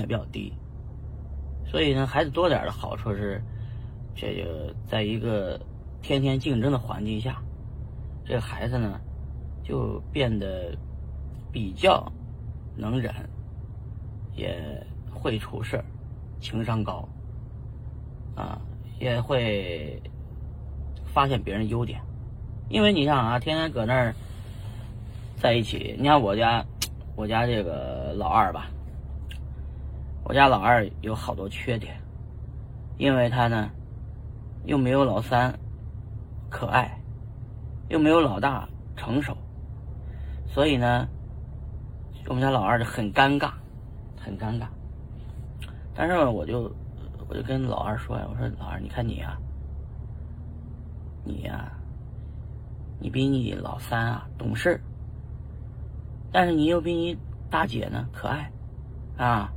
也比较低，所以呢，孩子多点的好处是，这个在一个天天竞争的环境下，这个孩子呢就变得比较能忍，也会处事情商高，啊，也会发现别人优点，因为你像啊，天天搁那儿在一起，你看我家，我家这个老二吧。我家老二有好多缺点，因为他呢，又没有老三可爱，又没有老大成熟，所以呢，我们家老二就很尴尬，很尴尬。但是我就我就跟老二说呀，我说老二，你看你呀，你呀，你比你老三啊懂事，但是你又比你大姐呢可爱，啊。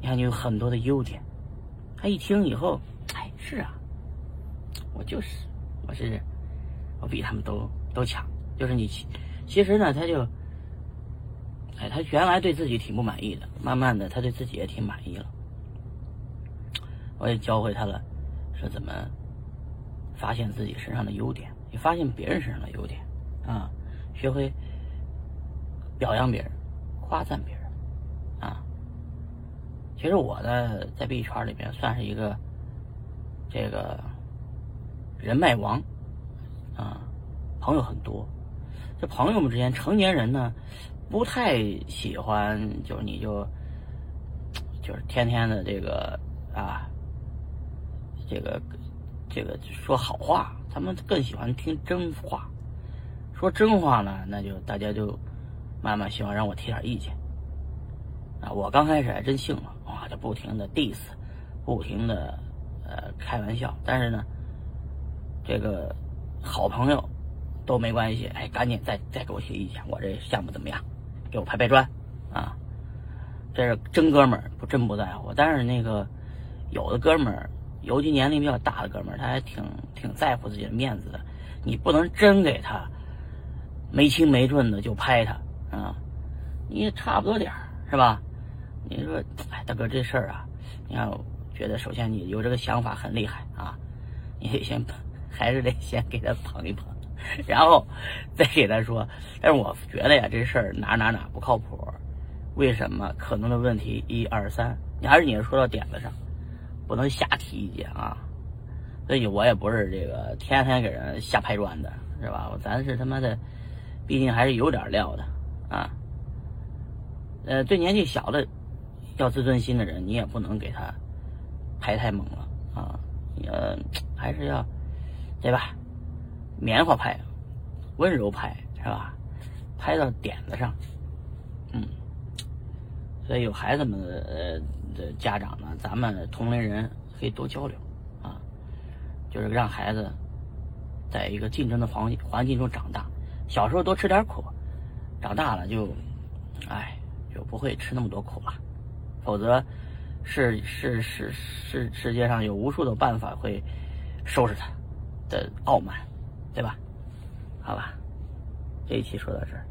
你看，你有很多的优点。他一听以后，哎，是啊，我就是，我是，我比他们都都强。就是你，其实呢，他就，哎，他原来对自己挺不满意的，慢慢的，他对自己也挺满意了。我也教会他了，说怎么发现自己身上的优点，也发现别人身上的优点，啊，学会表扬别人，夸赞别人。其实我呢，在币圈里边算是一个这个人脉王啊，朋友很多。这朋友们之间，成年人呢不太喜欢，就是你就就是天天的这个啊，这个这个说好话，他们更喜欢听真话。说真话呢，那就大家就慢慢喜欢让我提点意见啊。我刚开始还真信了。啊，就不停的 diss，不停的呃开玩笑，但是呢，这个好朋友都没关系，哎，赶紧再再给我提意见，我这项目怎么样？给我拍拍砖啊！这是真哥们儿，不真不在乎。但是那个有的哥们儿，尤其年龄比较大的哥们儿，他还挺挺在乎自己的面子的。你不能真给他没轻没重的就拍他啊！你也差不多点儿是吧？你说，哎，大哥，这事儿啊，你看，觉得首先你有这个想法很厉害啊，你得先，还是得先给他捧一捧，然后再给他说。但是我觉得呀，这事儿哪哪哪不靠谱，为什么？可能的问题一二三，你还是你说到点子上，不能瞎提意见啊。所以我也不是这个天天给人瞎拍砖的，是吧？咱是他妈的，毕竟还是有点料的啊。呃，对年纪小的。要自尊心的人，你也不能给他拍太猛了啊！呃，还是要对吧？棉花拍，温柔拍，是吧？拍到点子上，嗯。所以有孩子们呃的家长呢，咱们同龄人可以多交流啊，就是让孩子在一个竞争的环环境中长大，小时候多吃点苦，长大了就，哎，就不会吃那么多苦了。否则，是是是是，世界上有无数的办法会收拾他的傲慢，对吧？好吧，这一期说到这儿。